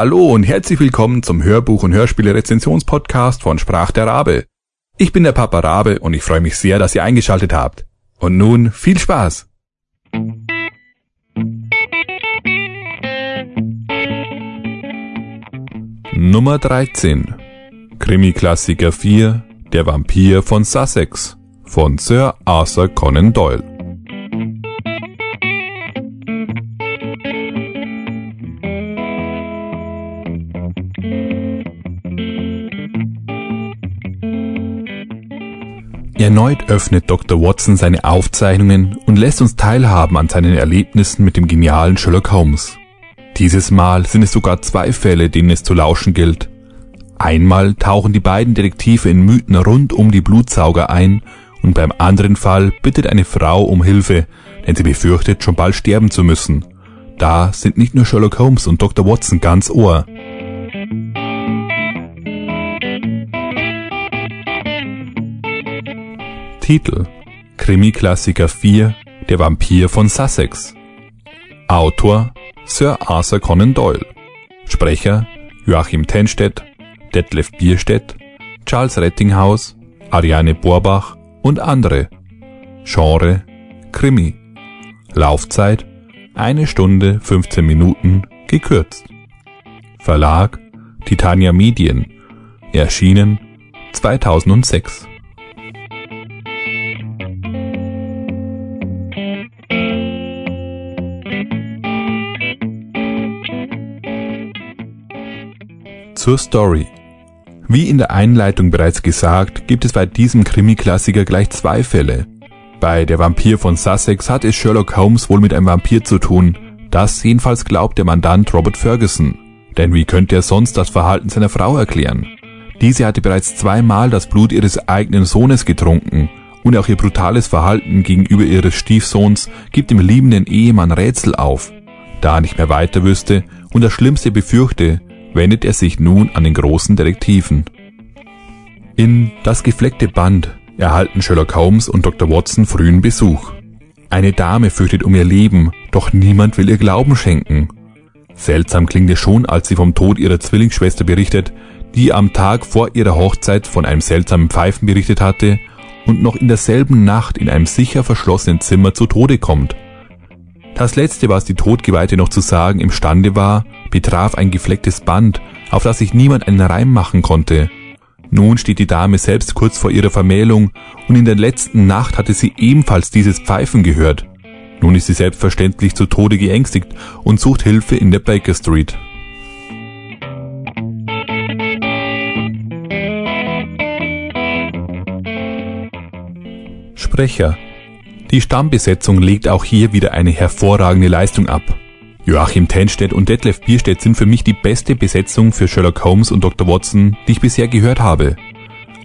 Hallo und herzlich willkommen zum Hörbuch- und Hörspiele-Rezensionspodcast von Sprach der Rabe. Ich bin der Papa Rabe und ich freue mich sehr, dass ihr eingeschaltet habt. Und nun viel Spaß! Nummer 13 Krimi-Klassiker 4 Der Vampir von Sussex von Sir Arthur Conan Doyle Erneut öffnet Dr. Watson seine Aufzeichnungen und lässt uns teilhaben an seinen Erlebnissen mit dem genialen Sherlock Holmes. Dieses Mal sind es sogar zwei Fälle, denen es zu lauschen gilt. Einmal tauchen die beiden Detektive in Mythen rund um die Blutsauger ein und beim anderen Fall bittet eine Frau um Hilfe, denn sie befürchtet, schon bald sterben zu müssen. Da sind nicht nur Sherlock Holmes und Dr. Watson ganz Ohr. Titel Krimi-Klassiker 4 Der Vampir von Sussex Autor Sir Arthur Conan Doyle Sprecher Joachim Tenstedt, Detlef Bierstedt, Charles Rettinghaus, Ariane Borbach und andere. Genre Krimi. Laufzeit eine Stunde 15 Minuten gekürzt. Verlag Titania Medien. Erschienen 2006. Zur Story. Wie in der Einleitung bereits gesagt, gibt es bei diesem Krimi-Klassiker gleich zwei Fälle. Bei Der Vampir von Sussex hat es Sherlock Holmes wohl mit einem Vampir zu tun. Das jedenfalls glaubt der Mandant Robert Ferguson. Denn wie könnte er sonst das Verhalten seiner Frau erklären? Diese hatte bereits zweimal das Blut ihres eigenen Sohnes getrunken und auch ihr brutales Verhalten gegenüber ihres Stiefsohns gibt dem liebenden Ehemann Rätsel auf. Da er nicht mehr weiter wüsste und das Schlimmste befürchte, wendet er sich nun an den großen Detektiven. In Das gefleckte Band erhalten Sherlock Holmes und Dr. Watson frühen Besuch. Eine Dame fürchtet um ihr Leben, doch niemand will ihr Glauben schenken. Seltsam klingt es schon, als sie vom Tod ihrer Zwillingsschwester berichtet, die am Tag vor ihrer Hochzeit von einem seltsamen Pfeifen berichtet hatte und noch in derselben Nacht in einem sicher verschlossenen Zimmer zu Tode kommt. Das letzte, was die Todgeweihte noch zu sagen imstande war, betraf ein geflecktes Band, auf das sich niemand einen Reim machen konnte. Nun steht die Dame selbst kurz vor ihrer Vermählung und in der letzten Nacht hatte sie ebenfalls dieses Pfeifen gehört. Nun ist sie selbstverständlich zu Tode geängstigt und sucht Hilfe in der Baker Street. Sprecher die Stammbesetzung legt auch hier wieder eine hervorragende Leistung ab. Joachim Tenstedt und Detlef Bierstedt sind für mich die beste Besetzung für Sherlock Holmes und Dr. Watson, die ich bisher gehört habe.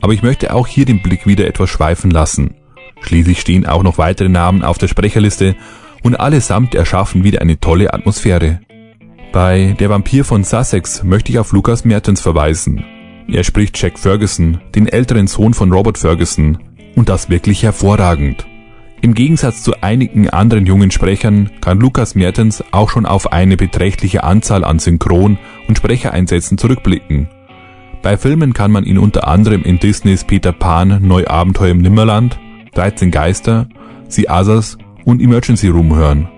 Aber ich möchte auch hier den Blick wieder etwas schweifen lassen. Schließlich stehen auch noch weitere Namen auf der Sprecherliste und allesamt erschaffen wieder eine tolle Atmosphäre. Bei Der Vampir von Sussex möchte ich auf Lukas Mertens verweisen. Er spricht Jack Ferguson, den älteren Sohn von Robert Ferguson, und das wirklich hervorragend. Im Gegensatz zu einigen anderen jungen Sprechern kann Lukas Mertens auch schon auf eine beträchtliche Anzahl an Synchron- und Sprechereinsätzen zurückblicken. Bei Filmen kann man ihn unter anderem in Disneys Peter Pan Neuabenteuer im Nimmerland, 13 Geister, The Others und Emergency Room hören.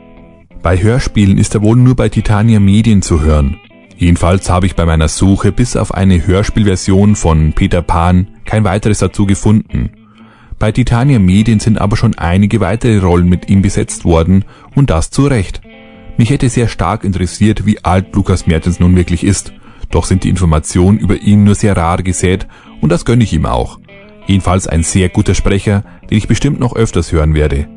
Bei Hörspielen ist er wohl nur bei Titania Medien zu hören. Jedenfalls habe ich bei meiner Suche bis auf eine Hörspielversion von Peter Pan kein weiteres dazu gefunden. Bei Titania Medien sind aber schon einige weitere Rollen mit ihm besetzt worden und das zu Recht. Mich hätte sehr stark interessiert, wie alt Lukas Mertens nun wirklich ist, doch sind die Informationen über ihn nur sehr rar gesät und das gönne ich ihm auch. Jedenfalls ein sehr guter Sprecher, den ich bestimmt noch öfters hören werde.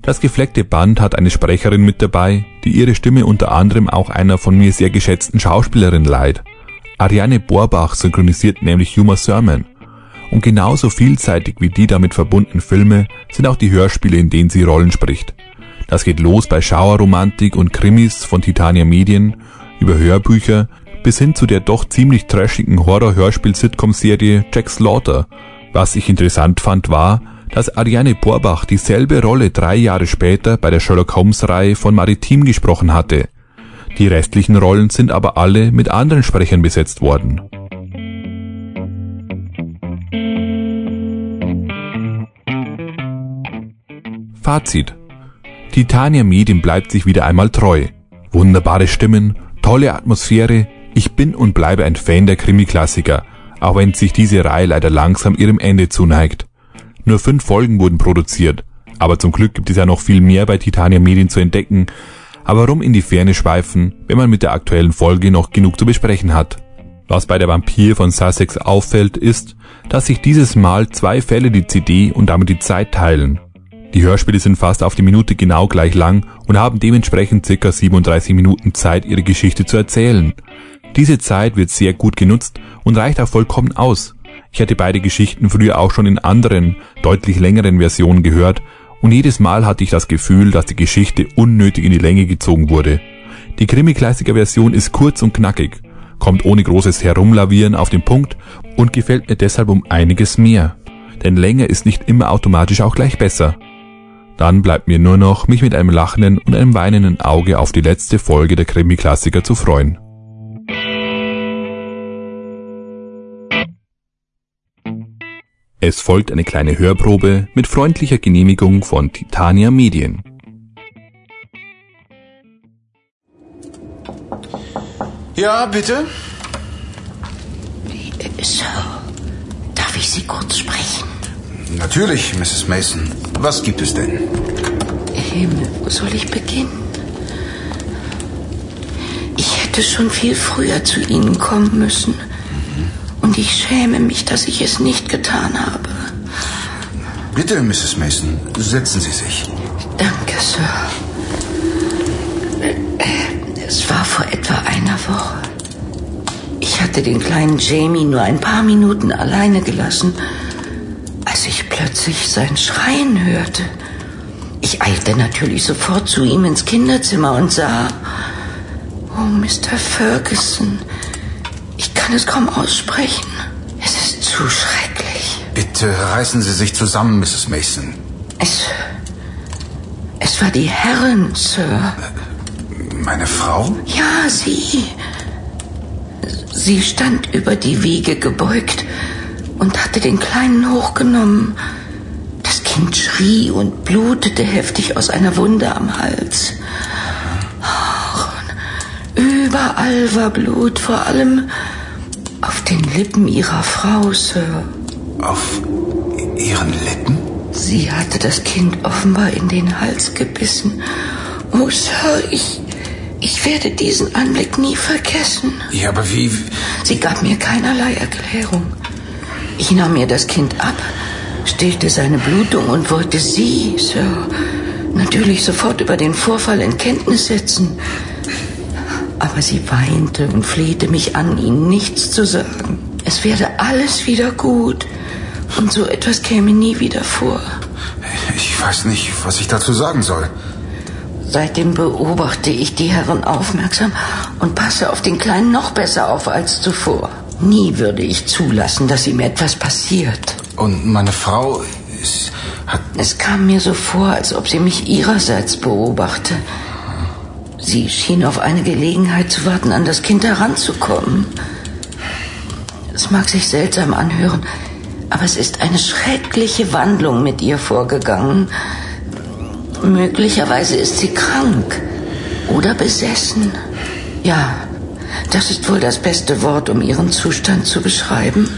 Das gefleckte Band hat eine Sprecherin mit dabei, die ihre Stimme unter anderem auch einer von mir sehr geschätzten Schauspielerin leiht. Ariane Borbach synchronisiert nämlich Huma Sermon. Und genauso vielseitig wie die damit verbundenen Filme sind auch die Hörspiele, in denen sie Rollen spricht. Das geht los bei Schauerromantik und Krimis von Titania Medien über Hörbücher bis hin zu der doch ziemlich trashigen Horror-Hörspiel-Sitcom-Serie Jack Slaughter. Was ich interessant fand war, dass Ariane Borbach dieselbe Rolle drei Jahre später bei der Sherlock Holmes-Reihe von Maritim gesprochen hatte. Die restlichen Rollen sind aber alle mit anderen Sprechern besetzt worden. Fazit. Titania Medien bleibt sich wieder einmal treu. Wunderbare Stimmen, tolle Atmosphäre, ich bin und bleibe ein Fan der Krimi-Klassiker, auch wenn sich diese Reihe leider langsam ihrem Ende zuneigt. Nur fünf Folgen wurden produziert, aber zum Glück gibt es ja noch viel mehr bei Titania Medien zu entdecken. Aber warum in die Ferne schweifen, wenn man mit der aktuellen Folge noch genug zu besprechen hat? Was bei der Vampir von Sussex auffällt, ist, dass sich dieses Mal zwei Fälle die CD und damit die Zeit teilen. Die Hörspiele sind fast auf die Minute genau gleich lang und haben dementsprechend circa 37 Minuten Zeit, ihre Geschichte zu erzählen. Diese Zeit wird sehr gut genutzt und reicht auch vollkommen aus. Ich hatte beide Geschichten früher auch schon in anderen, deutlich längeren Versionen gehört und jedes Mal hatte ich das Gefühl, dass die Geschichte unnötig in die Länge gezogen wurde. Die Krimi-Klassiker-Version ist kurz und knackig, kommt ohne großes Herumlavieren auf den Punkt und gefällt mir deshalb um einiges mehr. Denn Länge ist nicht immer automatisch auch gleich besser. Dann bleibt mir nur noch, mich mit einem lachenden und einem weinenden Auge auf die letzte Folge der Krimi-Klassiker zu freuen. Es folgt eine kleine Hörprobe mit freundlicher Genehmigung von Titania Medien. Ja, bitte? So, darf ich Sie kurz sprechen? Natürlich, Mrs. Mason. Was gibt es denn? Himmel, wo soll ich beginnen? Ich hätte schon viel früher zu Ihnen kommen müssen. Und ich schäme mich, dass ich es nicht getan habe. Bitte, Mrs. Mason, setzen Sie sich. Danke, Sir. Es war vor etwa einer Woche. Ich hatte den kleinen Jamie nur ein paar Minuten alleine gelassen, als ich plötzlich sein Schreien hörte. Ich eilte natürlich sofort zu ihm ins Kinderzimmer und sah, oh, Mr. Ferguson, ich kann es kaum aussprechen. Es ist zu schrecklich. Bitte reißen Sie sich zusammen, Mrs. Mason. Es. Es war die Herrin, Sir. Meine Frau? Ja, sie. Sie stand über die Wiege gebeugt und hatte den Kleinen hochgenommen. Das Kind schrie und blutete heftig aus einer Wunde am Hals. Überall war Blut, vor allem auf den Lippen ihrer Frau, Sir. Auf Ihren Lippen? Sie hatte das Kind offenbar in den Hals gebissen. Oh, Sir, ich, ich werde diesen Anblick nie vergessen. Ja, aber wie... Sie gab mir keinerlei Erklärung. Ich nahm ihr das Kind ab, stillte seine Blutung und wollte sie, Sir, natürlich sofort über den Vorfall in Kenntnis setzen. Aber sie weinte und flehte mich an, ihnen nichts zu sagen. Es werde alles wieder gut. Und so etwas käme nie wieder vor. Ich weiß nicht, was ich dazu sagen soll. Seitdem beobachte ich die Herren aufmerksam und passe auf den Kleinen noch besser auf als zuvor. Nie würde ich zulassen, dass ihm etwas passiert. Und meine Frau ist, hat... Es kam mir so vor, als ob sie mich ihrerseits beobachte. Sie schien auf eine Gelegenheit zu warten, an das Kind heranzukommen. Es mag sich seltsam anhören, aber es ist eine schreckliche Wandlung mit ihr vorgegangen. Möglicherweise ist sie krank oder besessen. Ja, das ist wohl das beste Wort, um ihren Zustand zu beschreiben.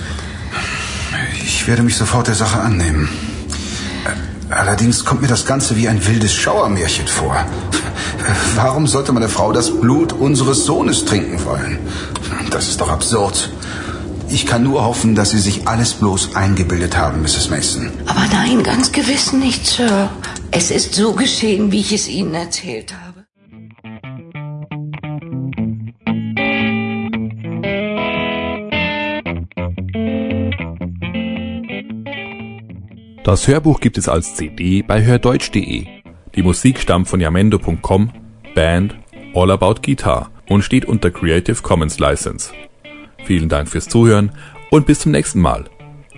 Ich werde mich sofort der Sache annehmen. Allerdings kommt mir das Ganze wie ein wildes Schauermärchen vor. Warum sollte meine Frau das Blut unseres Sohnes trinken wollen? Das ist doch absurd. Ich kann nur hoffen, dass Sie sich alles bloß eingebildet haben, Mrs. Mason. Aber nein, ganz gewiss nicht, Sir. Es ist so geschehen, wie ich es Ihnen erzählt habe. Das Hörbuch gibt es als CD bei hördeutsch.de. Die Musik stammt von yamendo.com, Band All About Guitar und steht unter Creative Commons License. Vielen Dank fürs Zuhören und bis zum nächsten Mal.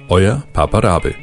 Euer Papa Rabe.